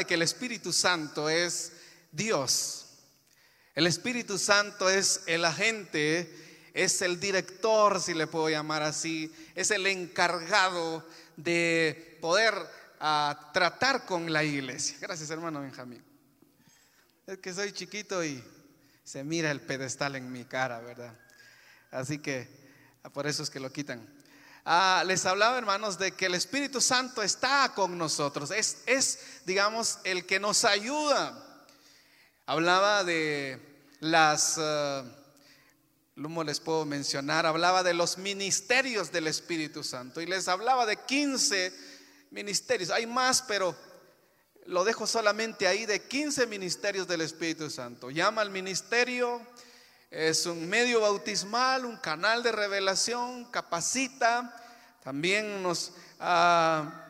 de que el Espíritu Santo es Dios. El Espíritu Santo es el agente, es el director, si le puedo llamar así, es el encargado de poder ah, tratar con la iglesia. Gracias, hermano Benjamín. Es que soy chiquito y se mira el pedestal en mi cara, ¿verdad? Así que ah, por eso es que lo quitan. Ah, les hablaba, hermanos, de que el Espíritu Santo está con nosotros. Es, es, digamos, el que nos ayuda. Hablaba de las, uh, ¿cómo les puedo mencionar? Hablaba de los ministerios del Espíritu Santo. Y les hablaba de 15 ministerios. Hay más, pero lo dejo solamente ahí de 15 ministerios del Espíritu Santo. Llama al ministerio es un medio bautismal, un canal de revelación, capacita, también nos, ah,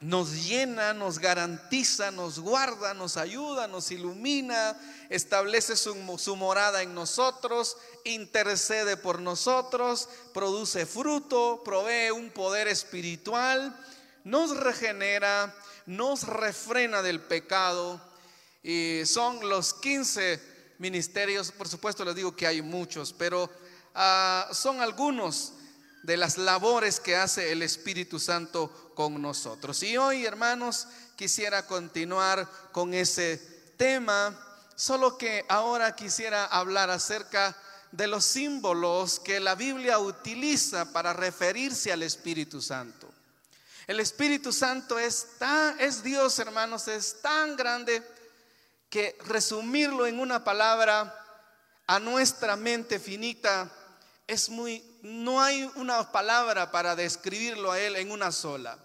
nos llena, nos garantiza, nos guarda, nos ayuda, nos ilumina, establece su, morada en nosotros, intercede por nosotros, produce fruto, provee un poder espiritual, nos regenera, nos refrena del pecado. Y son los 15 ministerios, por supuesto les digo que hay muchos, pero ah, son algunos de las labores que hace el Espíritu Santo con nosotros. Y hoy, hermanos, quisiera continuar con ese tema, solo que ahora quisiera hablar acerca de los símbolos que la Biblia utiliza para referirse al Espíritu Santo. El Espíritu Santo es, es Dios, hermanos, es tan grande que resumirlo en una palabra a nuestra mente finita es muy, no hay una palabra para describirlo a él en una sola.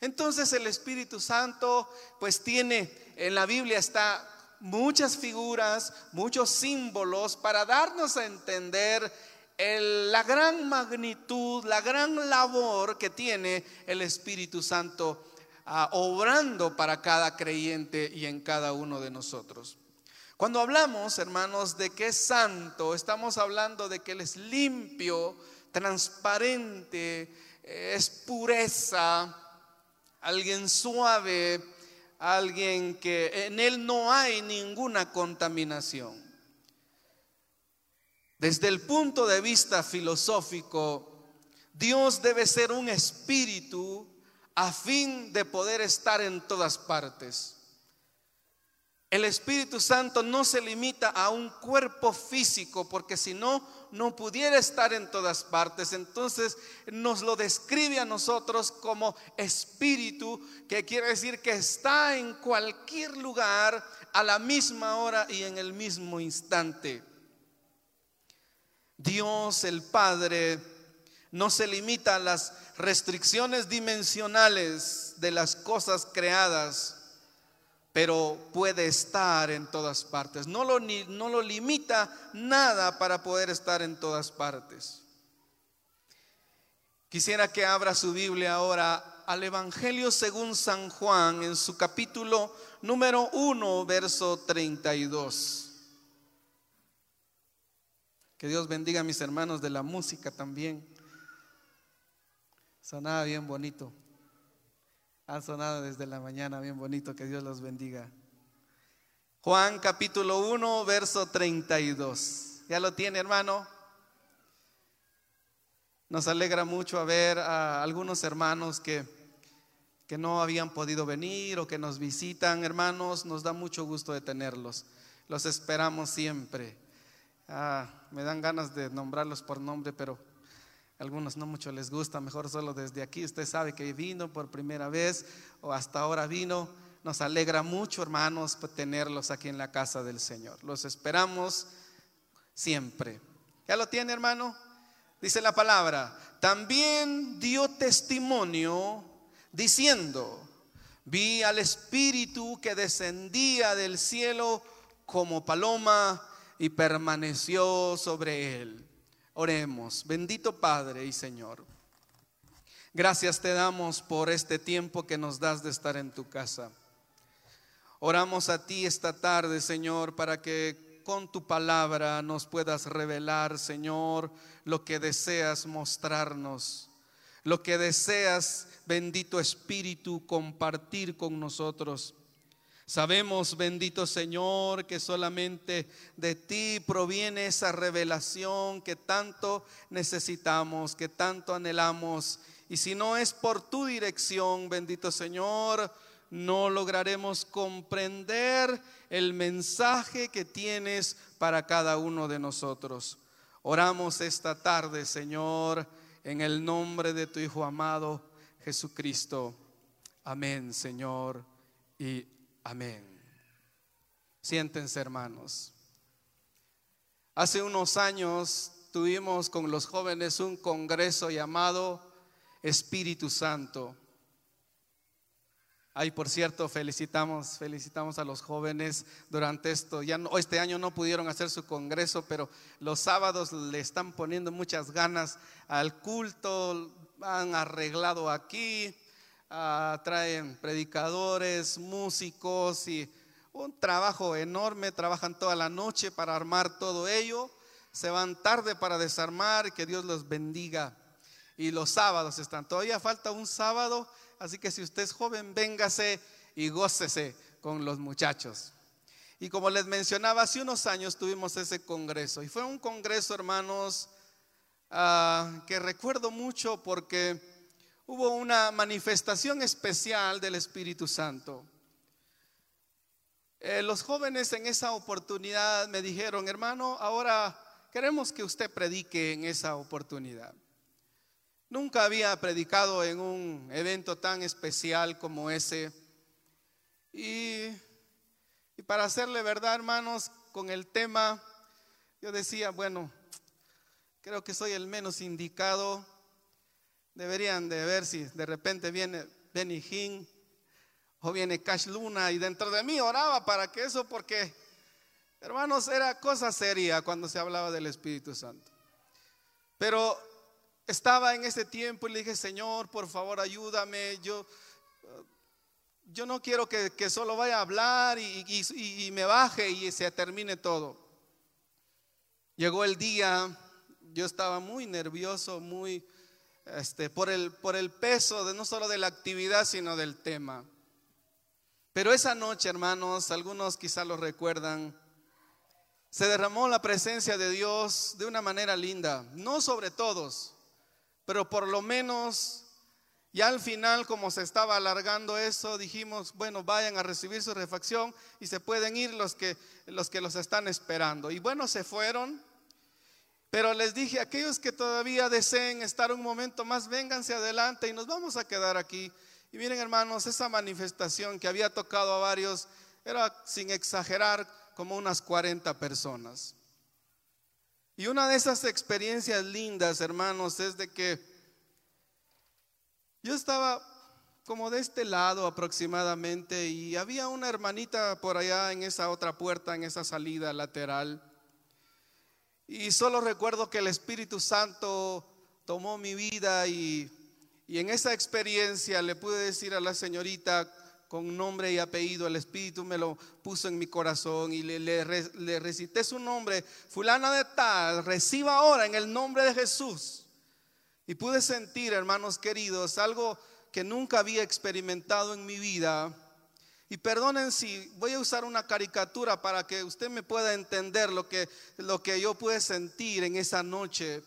Entonces el Espíritu Santo pues tiene, en la Biblia está muchas figuras, muchos símbolos para darnos a entender la gran magnitud, la gran labor que tiene el Espíritu Santo obrando para cada creyente y en cada uno de nosotros. Cuando hablamos, hermanos, de que es santo, estamos hablando de que Él es limpio, transparente, es pureza, alguien suave, alguien que en Él no hay ninguna contaminación. Desde el punto de vista filosófico, Dios debe ser un espíritu a fin de poder estar en todas partes. El Espíritu Santo no se limita a un cuerpo físico, porque si no, no pudiera estar en todas partes. Entonces nos lo describe a nosotros como espíritu, que quiere decir que está en cualquier lugar a la misma hora y en el mismo instante. Dios el Padre no se limita a las restricciones dimensionales de las cosas creadas, pero puede estar en todas partes. No lo, no lo limita nada para poder estar en todas partes. Quisiera que abra su Biblia ahora al Evangelio según San Juan en su capítulo número 1, verso 32. Que Dios bendiga a mis hermanos de la música también. Sonaba bien bonito. Han sonado desde la mañana bien bonito. Que Dios los bendiga. Juan capítulo 1, verso 32. ¿Ya lo tiene, hermano? Nos alegra mucho ver a algunos hermanos que, que no habían podido venir o que nos visitan, hermanos. Nos da mucho gusto de tenerlos. Los esperamos siempre. Ah, me dan ganas de nombrarlos por nombre, pero algunos no mucho les gusta, mejor solo desde aquí. Usted sabe que vino por primera vez o hasta ahora vino. Nos alegra mucho, hermanos, tenerlos aquí en la casa del Señor. Los esperamos siempre. ¿Ya lo tiene, hermano? Dice la palabra. También dio testimonio diciendo, vi al Espíritu que descendía del cielo como paloma y permaneció sobre él. Oremos, bendito Padre y Señor. Gracias te damos por este tiempo que nos das de estar en tu casa. Oramos a ti esta tarde, Señor, para que con tu palabra nos puedas revelar, Señor, lo que deseas mostrarnos, lo que deseas, bendito Espíritu, compartir con nosotros. Sabemos, bendito Señor, que solamente de ti proviene esa revelación que tanto necesitamos, que tanto anhelamos. Y si no es por tu dirección, bendito Señor, no lograremos comprender el mensaje que tienes para cada uno de nosotros. Oramos esta tarde, Señor, en el nombre de tu Hijo amado Jesucristo. Amén, Señor, y amén. Siéntense, hermanos. Hace unos años tuvimos con los jóvenes un congreso llamado Espíritu Santo. Ay, por cierto, felicitamos, felicitamos a los jóvenes durante esto. Ya no, este año no pudieron hacer su congreso, pero los sábados le están poniendo muchas ganas al culto. Han arreglado aquí, ah, traen predicadores, músicos y un trabajo enorme. Trabajan toda la noche para armar todo ello. Se van tarde para desarmar. Que Dios los bendiga. Y los sábados están. Todavía falta un sábado Así que si usted es joven, véngase y gócese con los muchachos. Y como les mencionaba, hace unos años tuvimos ese congreso. Y fue un congreso, hermanos, ah, que recuerdo mucho porque hubo una manifestación especial del Espíritu Santo. Eh, los jóvenes en esa oportunidad me dijeron, hermano, ahora queremos que usted predique en esa oportunidad. Nunca había predicado en un evento tan especial como ese. Y, para hacerle verdad, hermanos, con el tema, yo decía, bueno, creo que soy el menos indicado. Deberían de ver si de repente viene Benny Hinn o viene Cash Luna y dentro de mí oraba para que eso, porque, hermanos, era cosa seria cuando se hablaba del Espíritu Santo. Pero estaba en ese tiempo y le dije, Señor, por favor, ayúdame. Yo, yo no quiero que, solo vaya a hablar y, me baje y se termine todo. Llegó el día, yo estaba muy nervioso, muy este, por, el, por el peso de no solo de la actividad, sino del tema. Pero esa noche, hermanos, algunos quizás lo recuerdan, se derramó la presencia de Dios de una manera linda, no sobre todos, pero por lo menos ya al final, como se estaba alargando eso, dijimos, bueno, vayan a recibir su refacción y se pueden ir los que los, que los están esperando. Y bueno, se fueron. Pero les dije, aquellos que todavía deseen estar un momento más, vénganse adelante y nos vamos a quedar aquí. Y miren hermanos, esa manifestación que había tocado a varios era, sin exagerar, como unas 40 personas. Y una de esas experiencias lindas, hermanos, es de que yo estaba como de este lado aproximadamente y había una hermanita por allá en esa otra puerta, en esa salida lateral. Y solo recuerdo que el Espíritu Santo tomó mi vida y, en esa experiencia le pude decir a la señorita, con nombre y apellido, el Espíritu me lo puso en mi corazón y le, le, recité su nombre, fulana de tal, reciba ahora en el nombre de Jesús. Y pude sentir, hermanos queridos, algo que nunca había experimentado en mi vida. Y perdonen si voy a usar una caricatura para que usted me pueda entender lo que, lo que yo pude sentir en esa noche.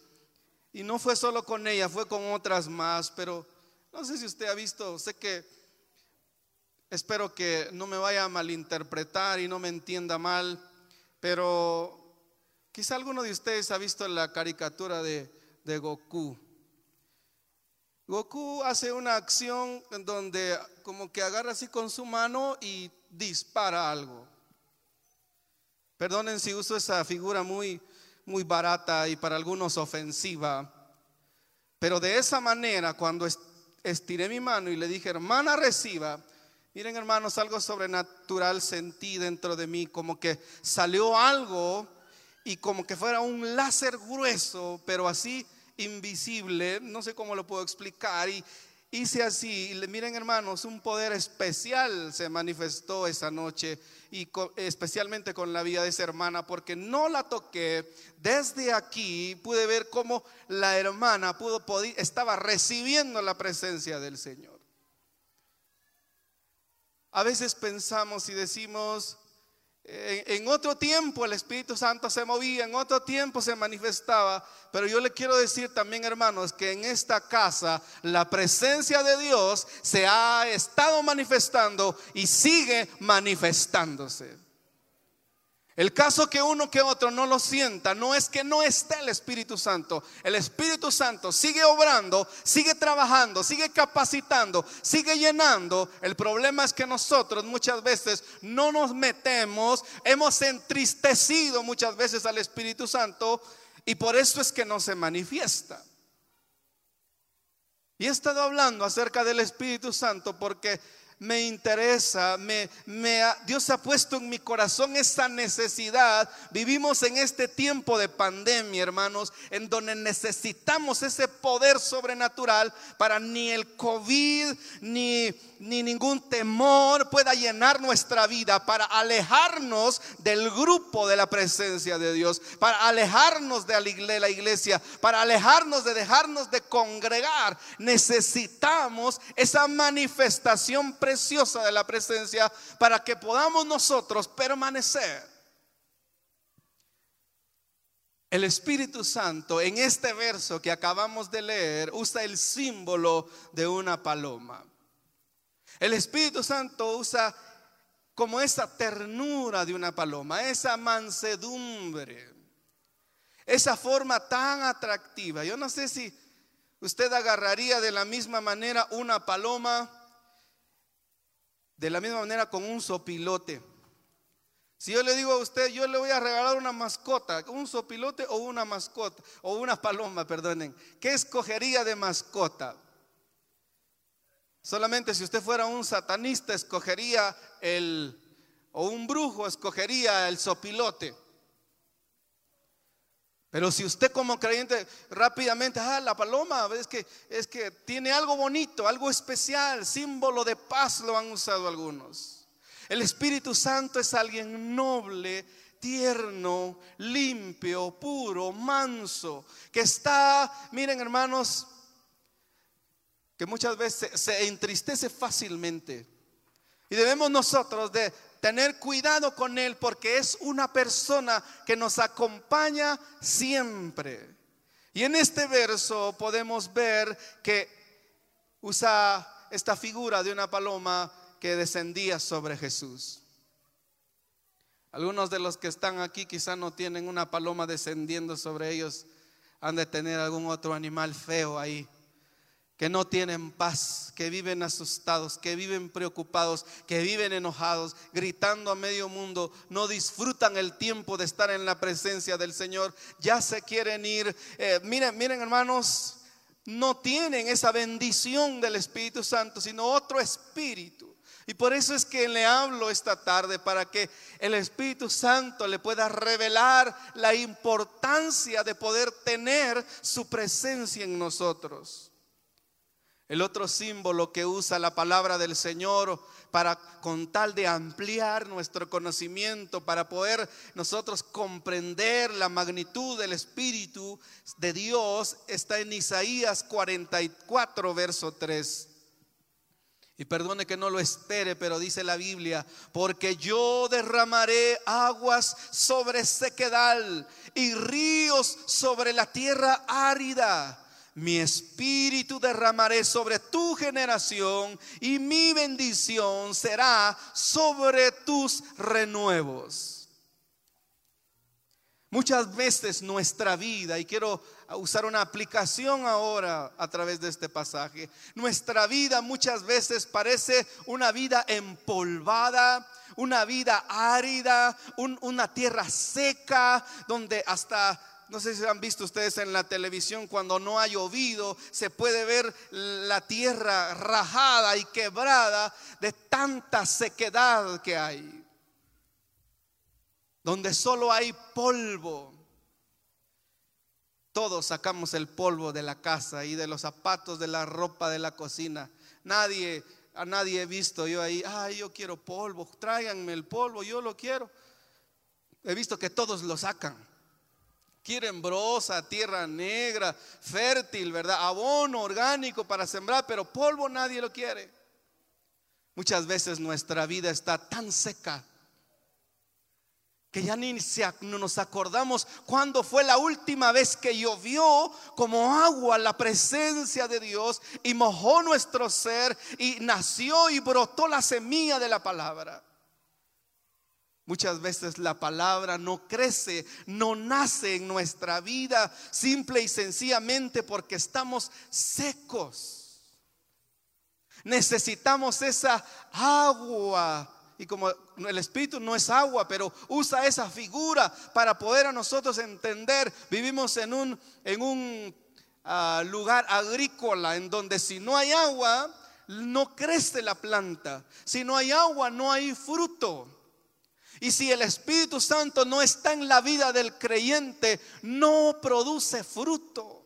Y no fue solo con ella, fue con otras más, pero no sé si usted ha visto, sé que Espero que no me vaya a malinterpretar y no me entienda mal, pero quizá alguno de ustedes ha visto la caricatura de, Goku. Goku hace una acción en donde como que agarra así con su mano y dispara algo. Perdonen si uso esa figura muy, muy barata y para algunos ofensiva, pero de esa manera cuando estiré mi mano y le dije, hermana, reciba, Miren hermanos, algo sobrenatural sentí dentro de mí, como que salió algo y como que fuera un láser grueso, pero así invisible, no sé cómo lo puedo explicar, y hice así, y miren hermanos, un poder especial se manifestó esa noche, y especialmente con la vida de esa hermana, porque no la toqué, desde aquí pude ver cómo la hermana pudo, estaba recibiendo la presencia del Señor. a veces pensamos y decimos, en otro tiempo el Espíritu Santo se movía, en otro tiempo se manifestaba, pero yo le quiero decir también, hermanos, que en esta casa la presencia de Dios se ha estado manifestando y sigue manifestándose. El caso que uno que otro no lo sienta no es que no esté el Espíritu Santo. El Espíritu Santo sigue obrando, sigue trabajando, sigue capacitando, sigue llenando. El problema es que nosotros muchas veces no nos metemos, hemos entristecido muchas veces al Espíritu Santo y por eso es que no se manifiesta. Y he estado hablando acerca del Espíritu Santo porque me interesa, me, Dios ha puesto en mi corazón esa necesidad. Vivimos en este tiempo de pandemia, hermanos, en donde necesitamos ese poder sobrenatural para ni el COVID, ni ni ningún temor pueda llenar nuestra vida para alejarnos del grupo de la presencia de Dios, para alejarnos de la iglesia, para alejarnos de dejarnos de congregar. Necesitamos esa manifestación preciosa de la presencia para que podamos nosotros permanecer. El Espíritu Santo en este verso que acabamos de leer usa el símbolo de una paloma. El Espíritu Santo usa como esa ternura de una paloma, esa mansedumbre, esa forma tan atractiva. Yo no sé si usted agarraría de la misma manera una paloma, de la misma manera con un sopilote. Si yo le digo a usted, yo le voy a regalar una mascota, un sopilote o una mascota, o una paloma, perdonen, ¿qué escogería de mascota? Solamente si usted fuera un satanista, escogería el, o un brujo, escogería el sopilote. Pero si usted como creyente rápidamente, ah, la paloma, es que, es que tiene algo bonito, algo especial, símbolo de paz lo han usado algunos. El Espíritu Santo es alguien noble, tierno, limpio, puro, manso, que está, miren hermanos, que muchas veces se entristece fácilmente. Y debemos nosotros de tener cuidado con él porque es una persona que nos acompaña siempre. Y en este verso podemos ver que usa esta figura de una paloma que descendía sobre Jesús. Algunos de los que están aquí quizá no tienen una paloma descendiendo sobre ellos, han de tener algún otro animal feo ahí que no tienen paz, que viven asustados, que viven preocupados, que viven enojados, gritando a medio mundo, no disfrutan el tiempo de estar en la presencia del Señor, ya se quieren ir. Eh, miren, miren hermanos, no tienen esa bendición del Espíritu Santo, sino otro espíritu. Y por eso es que le hablo esta tarde, para que el Espíritu Santo le pueda revelar la importancia de poder tener su presencia en nosotros. El otro símbolo que usa la palabra del Señor para con tal de ampliar nuestro conocimiento, para poder nosotros comprender la magnitud del Espíritu de Dios, está en Isaías 44, verso 3. Y perdone que no lo espere, pero dice la Biblia, porque yo derramaré aguas sobre sequedal y ríos sobre la tierra árida mi espíritu derramaré sobre tu generación y mi bendición será sobre tus renuevos. Muchas veces nuestra vida, y quiero usar una aplicación ahora a través de este pasaje, nuestra vida muchas veces parece una vida empolvada, una vida árida, una tierra seca, donde hasta no sé si han visto ustedes en la televisión, cuando no ha llovido, se puede ver la tierra rajada y quebrada de tanta sequedad que hay. Donde solo hay polvo. Todos sacamos el polvo de la casa y de los zapatos, de la ropa, de la cocina. Nadie, a nadie he visto yo ahí, ay, yo quiero polvo, tráiganme el polvo, yo lo quiero. He visto que todos lo sacan. Quieren brosa, tierra negra, fértil, ¿verdad? Abono orgánico para sembrar, pero polvo nadie lo quiere. Muchas veces nuestra vida está tan seca que ya ni nos acordamos cuándo fue la última vez que llovió como agua la presencia de Dios y mojó nuestro ser y nació y brotó la semilla de la palabra. Muchas veces la palabra no crece, no nace en nuestra vida simple y sencillamente porque estamos secos. Necesitamos esa agua. Y como el Espíritu no es agua, pero usa esa figura para poder a nosotros entender. Vivimos en un, en un ah, lugar agrícola en donde si no hay agua, no crece la planta. Si no hay agua, no hay fruto. Y si el Espíritu Santo no está en la vida del creyente, no produce fruto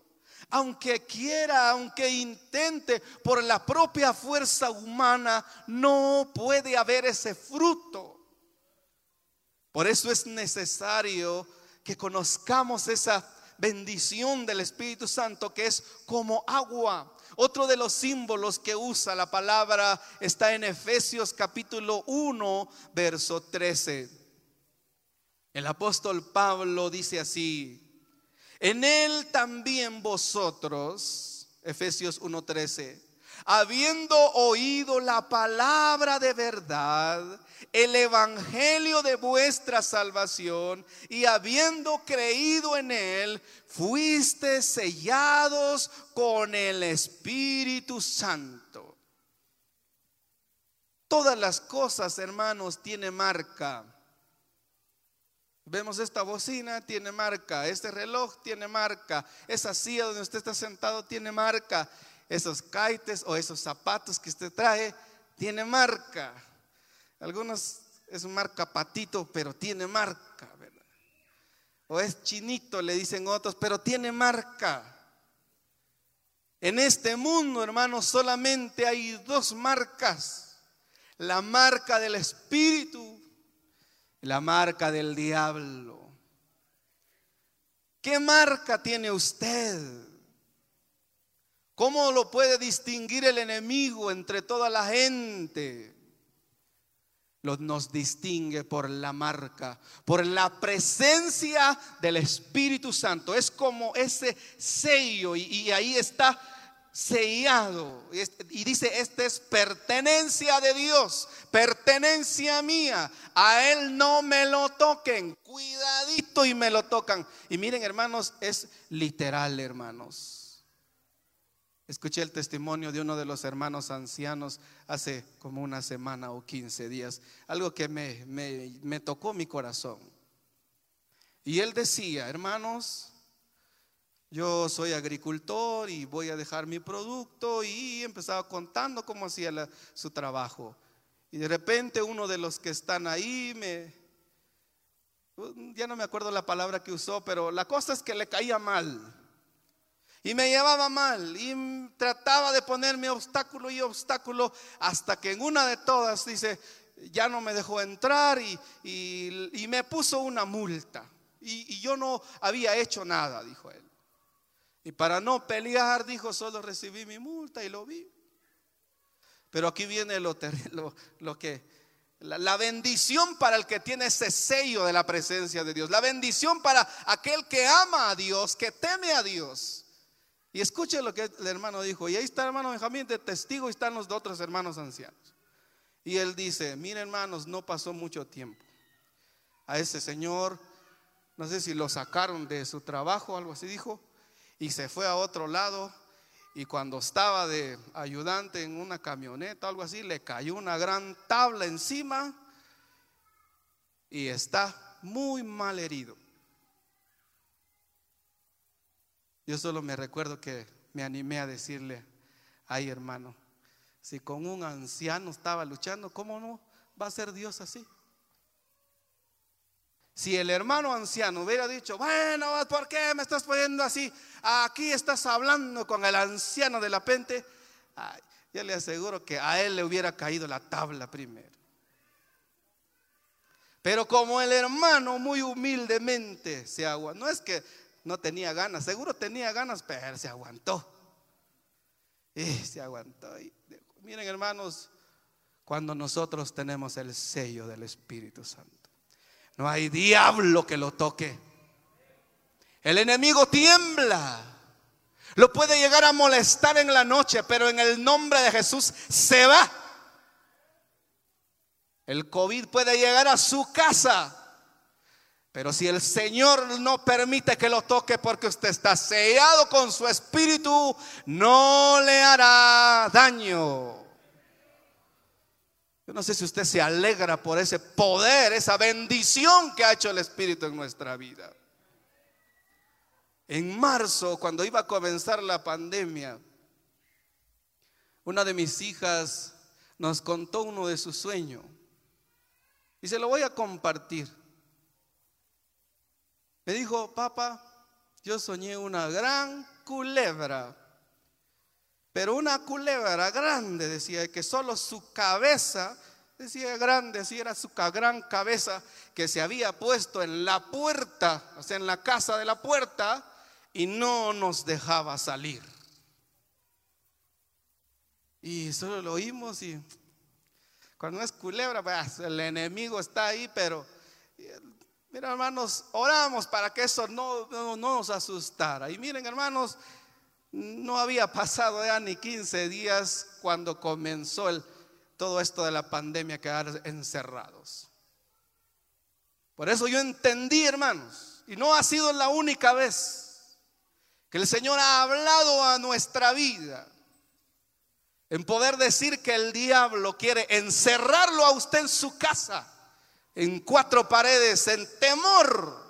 aunque quiera, aunque intente por la propia fuerza humana, no puede haber ese fruto. Por eso es necesario que conozcamos esa bendición del Espíritu Santo que es como agua. Otro de los símbolos que usa la palabra está en Efesios capítulo 1, verso 13. El apóstol Pablo dice así, en él también vosotros, Efesios 1:13, habiendo oído la palabra de verdad, el evangelio de vuestra salvación, y habiendo creído en él, fuiste sellados con el Espíritu Santo. Todas las cosas, hermanos, tienen marca. Vemos esta bocina, tiene marca. Este reloj tiene marca. Esa silla donde usted está sentado tiene marca. Esos kaites o esos zapatos que usted trae tiene marca. Algunos es marca patito, pero tiene marca, ¿verdad? O es chinito, le dicen otros, pero tiene marca. En este mundo, hermanos, solamente hay dos marcas. La marca del Espíritu la marca del diablo. ¿Qué marca tiene usted? ¿Cómo lo puede distinguir el enemigo entre toda la gente? Nos distingue por la marca, por la presencia del Espíritu Santo. Es como ese sello y, y ahí está sellado. Y dice, esta es pertenencia de Dios, pertenencia mía. A Él no me lo toquen, cuidadito y me lo tocan. Y miren hermanos, es literal hermanos. Escuché el testimonio de uno de los hermanos ancianos hace como una semana o 15 días, algo que me, me, me tocó mi corazón. Y él decía, hermanos, yo soy agricultor y voy a dejar mi producto y empezaba contando cómo hacía su trabajo. Y de repente uno de los que están ahí me, ya no me acuerdo la palabra que usó, pero la cosa es que le caía mal. Y me llevaba mal y trataba de ponerme obstáculo y obstáculo hasta que en una de todas dice, ya no me dejó entrar y, me puso una multa. y yo no había hecho nada, dijo él. Y para no pelear, dijo, solo recibí mi multa y lo vi. Pero aquí viene lo, lo, que, la, la, bendición para el que tiene ese sello de la presencia de Dios. La bendición para aquel que ama a Dios, que teme a Dios. Y escuche lo que el hermano dijo. Y ahí está el hermano Benjamín de testigo y están los otros hermanos ancianos. Y él dice, miren hermanos, no pasó mucho tiempo. A ese señor, no sé si lo sacaron de su trabajo algo así, dijo y se fue a otro lado. Y cuando estaba de ayudante en una camioneta, algo así, le cayó una gran tabla encima y está muy mal herido. Yo solo me recuerdo que me animé a decirle, ay hermano, si con un anciano estaba luchando, ¿cómo no va a ser Dios así? Si el hermano anciano hubiera dicho, bueno, ¿por qué me estás poniendo así? Aquí estás hablando con el anciano de la pente. yo le aseguro que a él le hubiera caído la tabla primero. Pero como el hermano muy humildemente se aguantó, no es que no tenía ganas, seguro tenía ganas, pero se aguantó. Y se aguantó. miren hermanos, cuando nosotros tenemos el sello del Espíritu Santo. No hay diablo que lo toque. El enemigo tiembla. Lo puede llegar a molestar en la noche, pero en el nombre de Jesús se va. El COVID puede llegar a su casa, pero si el Señor no permite que lo toque porque usted está sellado con su espíritu, no le hará daño. Yo no sé si usted se alegra por ese poder, esa bendición que ha hecho el Espíritu en nuestra vida. En marzo, cuando iba a comenzar la pandemia, una de mis hijas nos contó uno de sus sueños y se lo voy a compartir. Me dijo, papá, yo soñé una gran culebra, pero una culebra grande, decía, que solo su cabeza, decía grande, así era su gran cabeza, que se había puesto en la puerta, o sea, en la casa de la puerta, y no nos dejaba salir. Y solo lo oímos y cuando es culebra, pues, el enemigo está ahí, pero mira hermanos, oramos para que eso no, no, nos asustara. Y miren hermanos, no había pasado ya ni 15 días cuando comenzó todo esto de la pandemia, quedar encerrados. Por eso yo entendí, hermanos, y no ha sido la única vez que el Señor ha hablado a nuestra vida, en poder decir que el diablo quiere encerrarlo a usted en su casa, en cuatro paredes, en temor,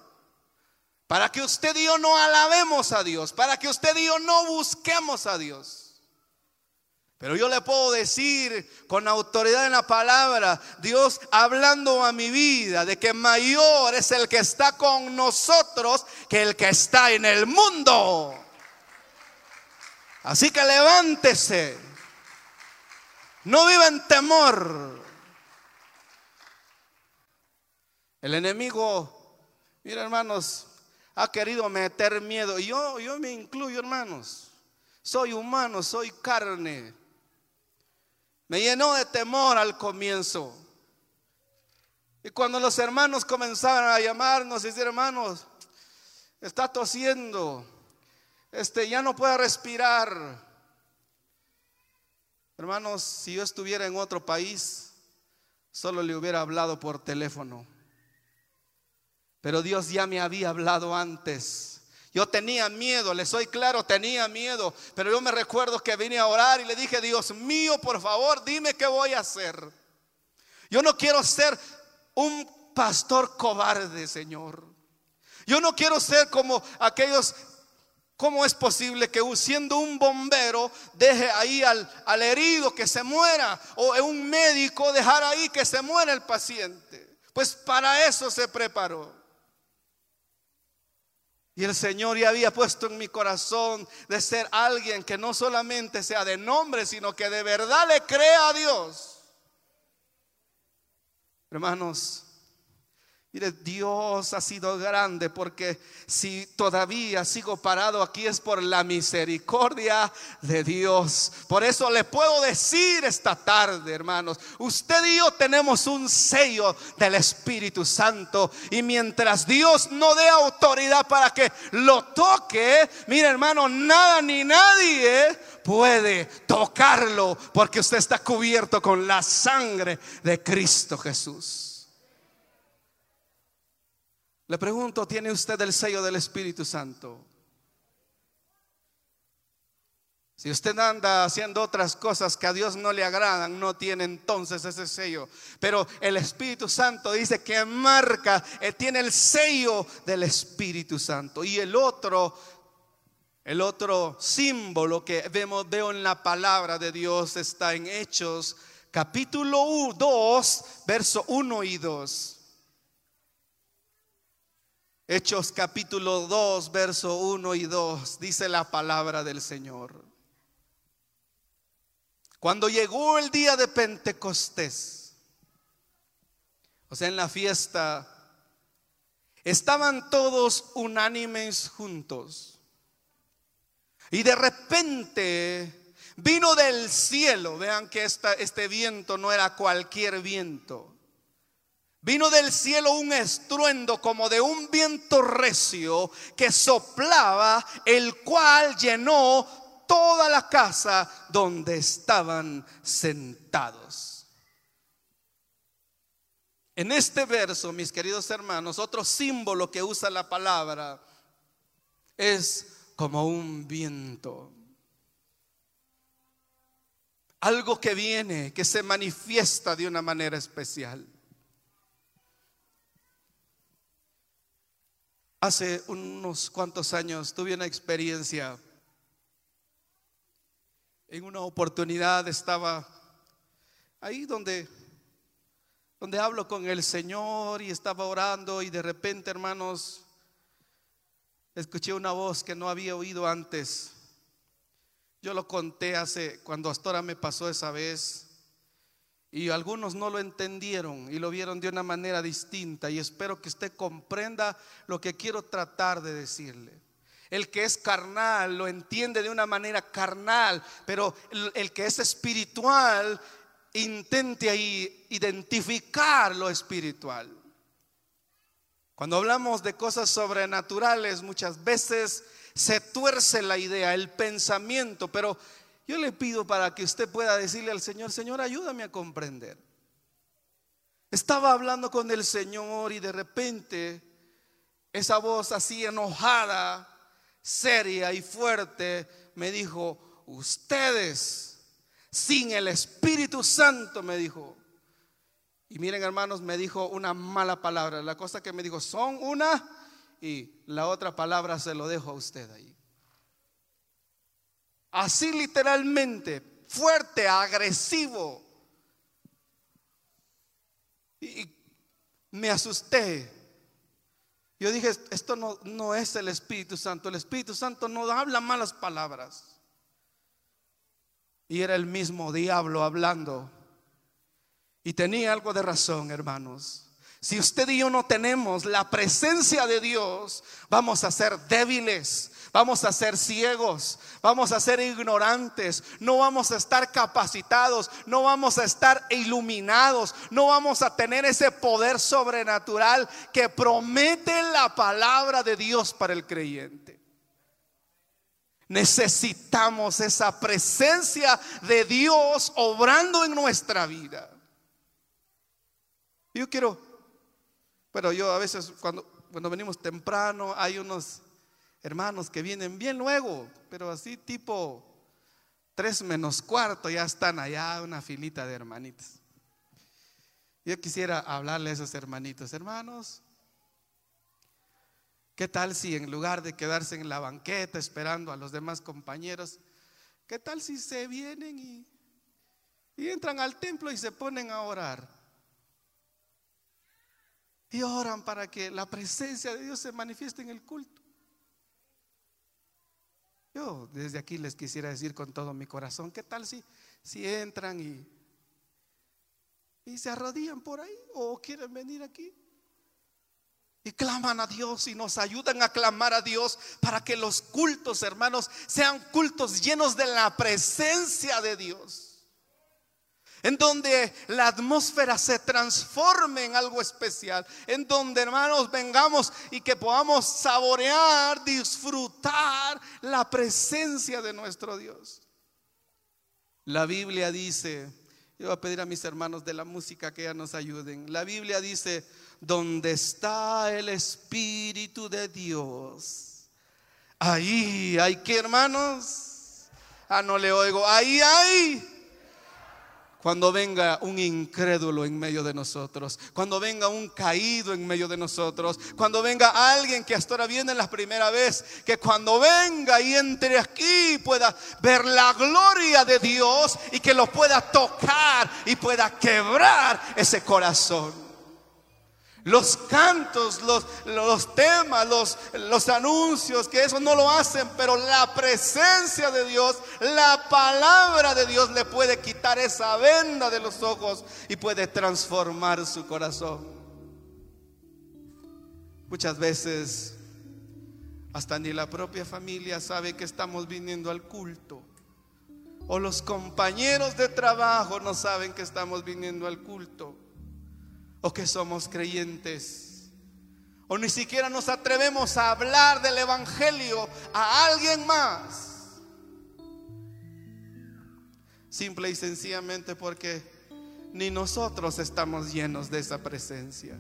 para que usted y yo no alabemos a Dios, para que usted y yo no busquemos a Dios. Pero yo le puedo decir con autoridad en la palabra, Dios hablando a mi vida, de que mayor es el que está con nosotros que el que está en el mundo. Así que levántese. No viva en temor. El enemigo, mira hermanos, ha querido meter miedo. Yo, yo me incluyo, hermanos. Soy humano, soy carne. Me llenó de temor al comienzo. Y cuando los hermanos comenzaron a llamarnos y decir, hermanos, está tosiendo, este ya no puede respirar. Hermanos, si yo estuviera en otro país, solo le hubiera hablado por teléfono. Pero Dios ya me había hablado antes. Yo tenía miedo, le soy claro, tenía miedo, pero yo me recuerdo que vine a orar y le dije, Dios mío, por favor, dime qué voy a hacer. Yo no quiero ser un pastor cobarde, Señor. Yo no quiero ser como aquellos, ¿cómo es posible que siendo un bombero deje ahí al, al herido que se muera o un médico dejar ahí que se muera el paciente? Pues para eso se preparó. Y el Señor ya había puesto en mi corazón de ser alguien que no solamente sea de nombre, sino que de verdad le crea a Dios. Hermanos, Mire, Dios ha sido grande porque si todavía sigo parado aquí es por la misericordia de Dios. Por eso le puedo decir esta tarde, hermanos, usted y yo tenemos un sello del Espíritu Santo y mientras Dios no dé autoridad para que lo toque, mire hermano, nada ni nadie puede tocarlo porque usted está cubierto con la sangre de Cristo Jesús. Le pregunto, ¿tiene usted el sello del Espíritu Santo? Si usted anda haciendo otras cosas que a Dios no le agradan, no tiene entonces ese sello. Pero el Espíritu Santo dice que marca, eh, tiene el sello del Espíritu Santo. Y el otro, el otro símbolo que vemos, veo en la palabra de Dios está en Hechos capítulo 2, verso 1 y 2. Hechos capítulo 2, verso 1 y 2, dice la palabra del Señor. Cuando llegó el día de Pentecostés, o sea, en la fiesta, estaban todos unánimes juntos. Y de repente Vino del cielo. Vean que este viento no era cualquier viento. Vino del cielo un estruendo como de un viento recio que soplaba, el cual llenó toda la casa donde estaban sentados. En este verso, mis queridos hermanos, otro símbolo que usa la palabra es como un viento. Algo que viene, que se manifiesta de una manera especial. Hace unos cuantos años tuve una experiencia. En una oportunidad estaba ahí donde donde hablo con el Señor y estaba orando y de repente, hermanos, escuché una voz que no había oído antes. Yo lo conté hace, cuando Astora me pasó esa vez, y algunos no lo entendieron y lo vieron de una manera distinta, y espero que usted comprenda lo que quiero tratar de decirle. El que es carnal lo entiende de una manera carnal, pero el, que es espiritual intente ahí identificar lo espiritual. Cuando hablamos de cosas sobrenaturales, muchas veces se tuerce la idea, el pensamiento, pero yo le pido para que usted pueda decirle al Señor, Señor, ayúdame a comprender. Estaba hablando con el Señor y de repente esa voz así enojada, seria y fuerte me dijo, ustedes sin el Espíritu Santo, me dijo. Y miren hermanos, me dijo una mala palabra. La cosa que me dijo son una y la otra palabra se lo dejo a usted ahí. Así literalmente, fuerte, agresivo. Y me asusté. Yo dije, esto no, no es el Espíritu Santo. El Espíritu Santo no habla malas palabras. Y era el mismo diablo hablando. Y tenía algo de razón, hermanos. Si usted y yo no tenemos la presencia de Dios, vamos a ser débiles, vamos a ser ciegos, vamos a ser ignorantes, no vamos a estar capacitados, no vamos a estar iluminados, no vamos a tener ese poder sobrenatural que promete la palabra de Dios para el creyente. Necesitamos esa presencia de Dios obrando en nuestra vida. Yo quiero, pero yo a veces cuando, cuando venimos temprano hay unos hermanos que vienen bien luego, pero así tipo tres menos cuarto ya están allá una filita de hermanitos. Yo quisiera hablarle a esos hermanitos, hermanos, ¿Qué tal si en lugar de quedarse en la banqueta esperando a los demás compañeros, qué tal si se vienen y, entran al templo y se ponen a orar? Y oran para que la presencia de Dios se manifieste en el culto. Yo desde aquí les quisiera decir con todo mi corazón, ¿qué tal si, si entran y, y se arrodillan por ahí o quieren venir aquí? Y claman a Dios y nos ayudan a clamar a Dios para que los cultos, hermanos, sean cultos llenos de la presencia de Dios. En donde la atmósfera se transforme en algo especial. En donde, hermanos, vengamos y que podamos saborear, disfrutar la presencia de nuestro Dios. La Biblia dice, yo voy a pedir a mis hermanos de la música que ya nos ayuden. La Biblia dice, donde está el Espíritu de Dios. Ahí hay que, hermanos. Ah, no le oigo. Ahí hay. Cuando venga un incrédulo en medio de nosotros, cuando venga un caído en medio de nosotros, cuando venga alguien que hasta ahora viene la primera vez, que cuando venga y entre aquí pueda ver la gloria de Dios y que lo pueda tocar y pueda quebrar ese corazón. Los cantos, los, temas, los, los anuncios, que eso no lo hacen, pero la presencia de Dios, la palabra de Dios le puede quitar esa venda de los ojos y puede transformar su corazón. Muchas veces hasta ni la propia familia sabe que estamos viniendo al culto. O los compañeros de trabajo no saben que estamos viniendo al culto. O que somos creyentes. O ni siquiera nos atrevemos a hablar del Evangelio a alguien más. Simple y sencillamente porque ni nosotros estamos llenos de esa presencia.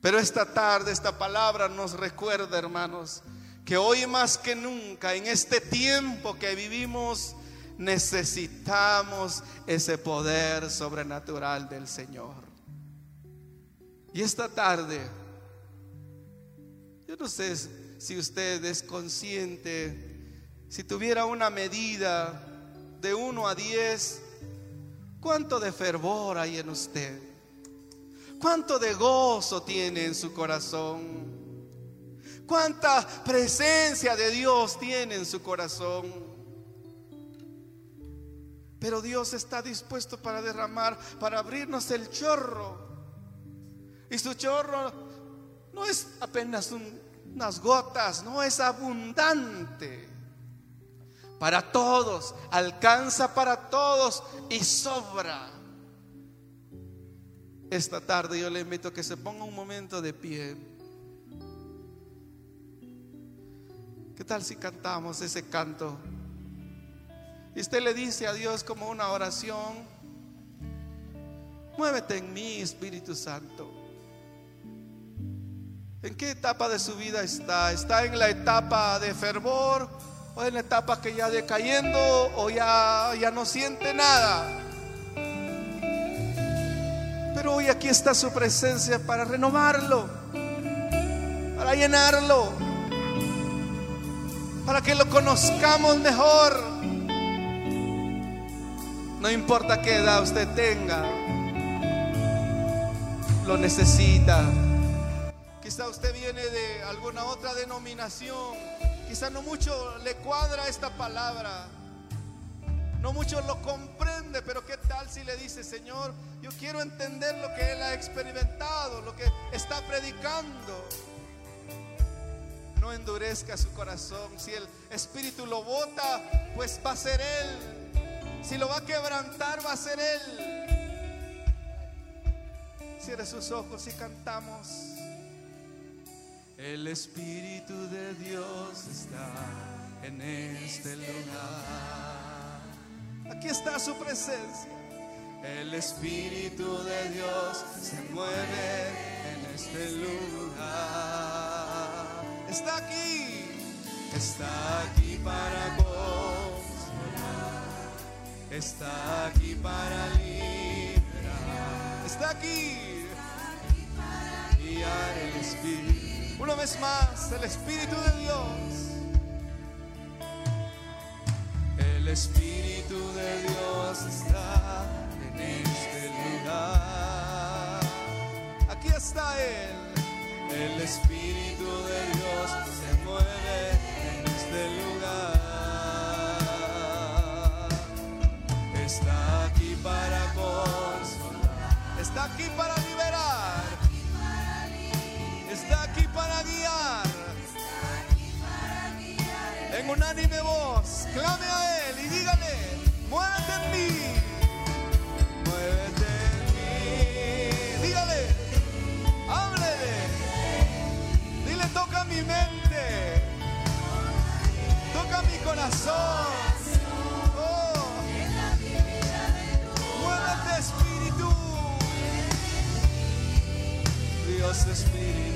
Pero esta tarde, esta palabra nos recuerda, hermanos, que hoy más que nunca, en este tiempo que vivimos, necesitamos ese poder sobrenatural del Señor. Y esta tarde, yo no sé si usted es consciente, si tuviera una medida de 1 a 10, ¿cuánto de fervor hay en usted? ¿Cuánto de gozo tiene en su corazón? ¿Cuánta presencia de Dios tiene en su corazón? Pero Dios está dispuesto para derramar, para abrirnos el chorro. Y su chorro no es apenas unas gotas, no es abundante. Para todos, alcanza para todos y sobra. Esta tarde yo le invito a que se ponga un momento de pie. ¿Qué tal si cantamos ese canto? Y usted le dice a Dios como una oración, muévete en mí, Espíritu Santo. ¿En qué etapa de su vida está? ¿Está en la etapa de fervor o en la etapa que ya decayendo o ya, ya no siente nada? Pero hoy aquí está su presencia para renovarlo, para llenarlo, para que lo conozcamos mejor. No importa qué edad usted tenga, lo necesita. Quizá usted viene de alguna otra denominación, quizá no mucho le cuadra esta palabra. No mucho lo comprende, pero ¿qué tal si le dice, Señor, yo quiero entender lo que Él ha experimentado, lo que está predicando? No endurezca su corazón. Si el Espíritu lo bota, pues va a ser Él. Si lo va a quebrantar, va a ser Él. Cierre sus ojos y cantamos. El Espíritu de Dios está en este lugar. Aquí está su presencia. El Espíritu de Dios se mueve en este lugar. Está aquí, está aquí para consolar, está aquí para liberar, está aquí para guiar el Espíritu. Una vez más, el Espíritu de Dios El Espíritu de Dios está en este lugar. Aquí está Él. El Espíritu de Dios se mueve en este lugar. Está aquí para consolar. Está aquí para unánime voz, clame a Él y dígale, muévete en mí, muévete en mí, dígale, háblele, dile, toca mi mente, toca mi corazón, oh, muévete Espíritu, Dios Espíritu,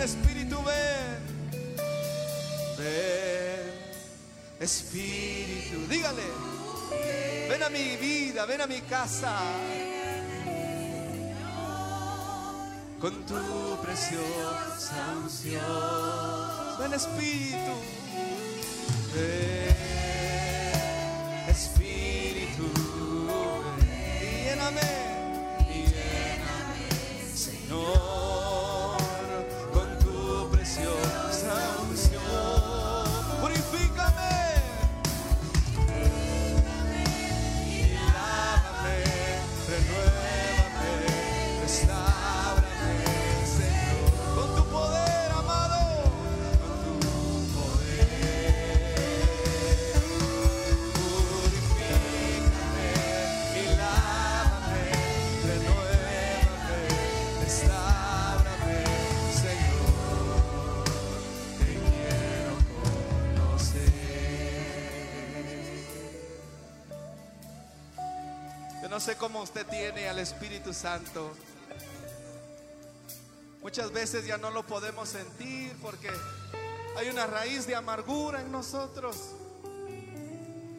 Espíritu, ven. Ven, Espíritu, dígale. Ven a mi vida, ven a mi casa. Con tu preciosa unción. Ven Espíritu. Ven, No sé cómo usted tiene al Espíritu Santo. Muchas veces ya no lo podemos sentir porque hay una raíz de amargura en nosotros.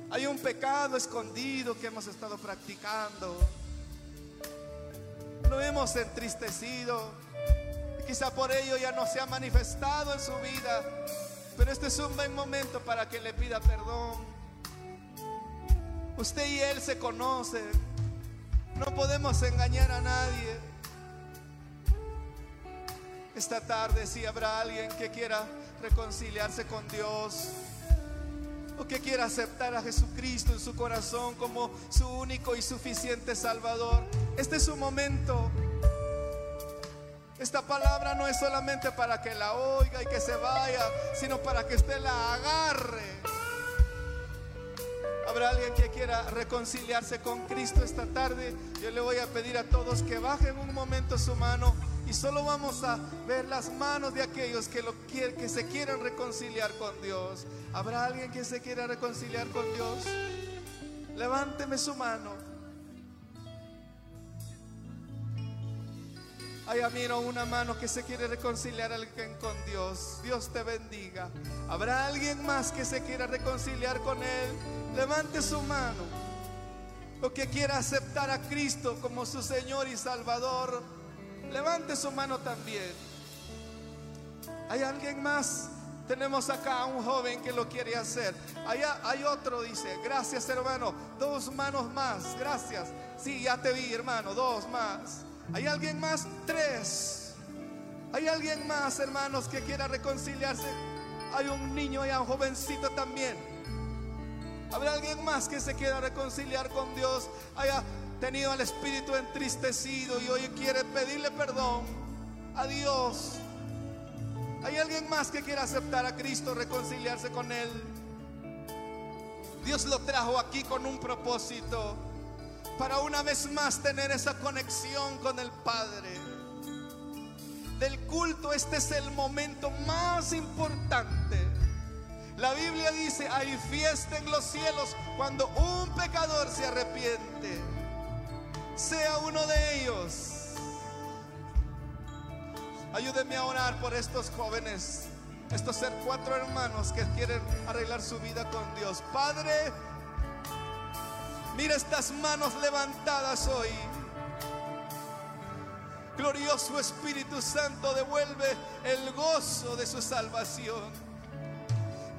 Hay un pecado escondido que hemos estado practicando. Lo hemos entristecido. quizá por ello ya no se ha manifestado en su vida. Pero este es un buen momento para que le pida perdón. Usted y él se conocen. No podemos engañar a nadie. Esta tarde si habrá alguien que quiera reconciliarse con Dios o que quiera aceptar a Jesucristo en su corazón como su único y suficiente Salvador, este es su momento. Esta palabra no es solamente para que la oiga y que se vaya, sino para que usted la agarre. Habrá alguien que quiera reconciliarse con Cristo esta tarde. Yo le voy a pedir a todos que bajen un momento su mano y solo vamos a ver las manos de aquellos que, lo, que se quieran reconciliar con Dios. ¿Habrá alguien que se quiera reconciliar con Dios? Levánteme su mano. Ahí miro una mano que se quiere reconciliar alguien con Dios. Dios te bendiga. ¿Habrá alguien más que se quiera reconciliar con Él? Levante su mano. O que quiera aceptar a Cristo como su Señor y Salvador. Levante su mano también. ¿Hay alguien más? Tenemos acá a un joven que lo quiere hacer. Allá hay otro, dice. Gracias, hermano. Dos manos más. Gracias. Sí, ya te vi, hermano. Dos más. ¿Hay alguien más? Tres. ¿Hay alguien más, hermanos, que quiera reconciliarse? Hay un niño y un jovencito también. ¿Habrá alguien más que se quiera reconciliar con Dios? Haya tenido al espíritu entristecido y hoy quiere pedirle perdón a Dios. ¿Hay alguien más que quiera aceptar a Cristo, reconciliarse con Él? Dios lo trajo aquí con un propósito, para una vez más tener esa conexión con el Padre. Del culto, este es el momento más importante. La Biblia dice, hay fiesta en los cielos cuando un pecador se arrepiente sea uno de ellos. Ayúdenme a orar por estos jóvenes, estos ser cuatro hermanos que quieren arreglar su vida con Dios. Padre, mira estas manos levantadas hoy. Glorioso Espíritu Santo, devuelve el gozo de su salvación.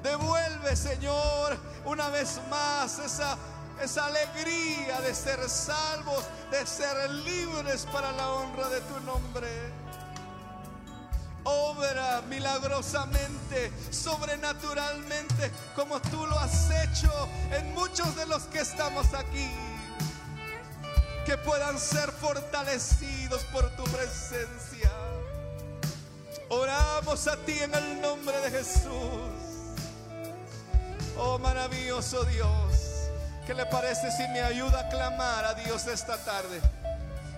Devuelve, Señor, una vez más esa esa alegría de ser salvos, de ser libres para la honra de tu nombre. Obra milagrosamente, sobrenaturalmente, como tú lo has hecho en muchos de los que estamos aquí. Que puedan ser fortalecidos por tu presencia. Oramos a ti en el nombre de Jesús. Oh maravilloso Dios. ¿Qué le parece si me ayuda a clamar a Dios esta tarde?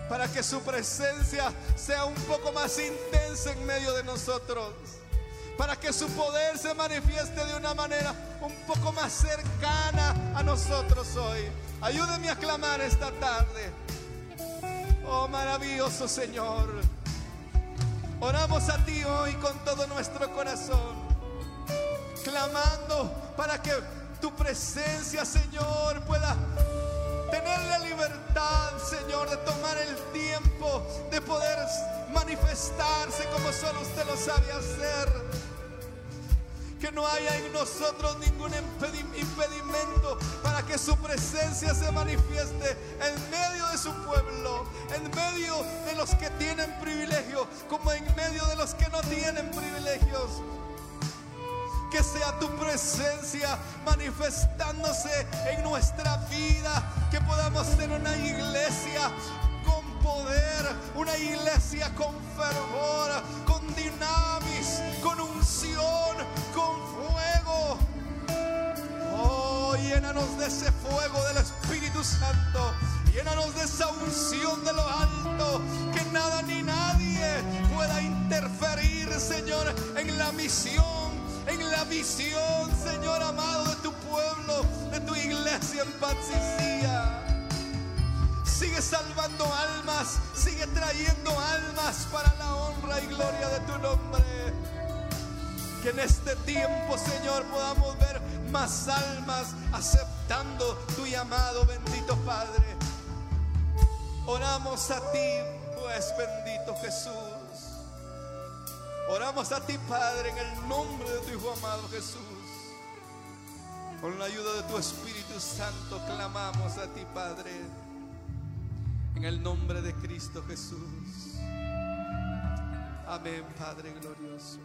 Para que su presencia sea un poco más intensa en medio de nosotros. Para que su poder se manifieste de una manera un poco más cercana a nosotros hoy. Ayúdeme a clamar esta tarde. Oh maravilloso Señor. Oramos a ti hoy con todo nuestro corazón. Clamando para que tu presencia, Señor, pueda tener la libertad, Señor, de tomar el tiempo, de poder manifestarse como solo usted lo sabe hacer. Que no haya en nosotros ningún impedimento para que su presencia se manifieste en medio de su pueblo, en medio de los que tienen privilegio, como en medio de los que no tienen privilegios que sea tu presencia manifestándose en nuestra vida, que podamos ser una iglesia con poder, una iglesia con fervor, con dinamis, con unción, con fuego. Oh, llénanos de ese fuego del Espíritu Santo. Llénanos de esa unción de lo alto, que nada ni nadie pueda interferir, Señor, en la misión en la visión, Señor amado, de tu pueblo, de tu iglesia en Patsicía. Sigue salvando almas, sigue trayendo almas para la honra y gloria de tu nombre. Que en este tiempo, Señor, podamos ver más almas aceptando tu llamado, bendito Padre. Oramos a ti, pues bendito Jesús. Oramos a ti, Padre, en el nombre de tu Hijo amado Jesús. Con la ayuda de tu Espíritu Santo clamamos a ti, Padre. En el nombre de Cristo Jesús. Amén, Padre glorioso.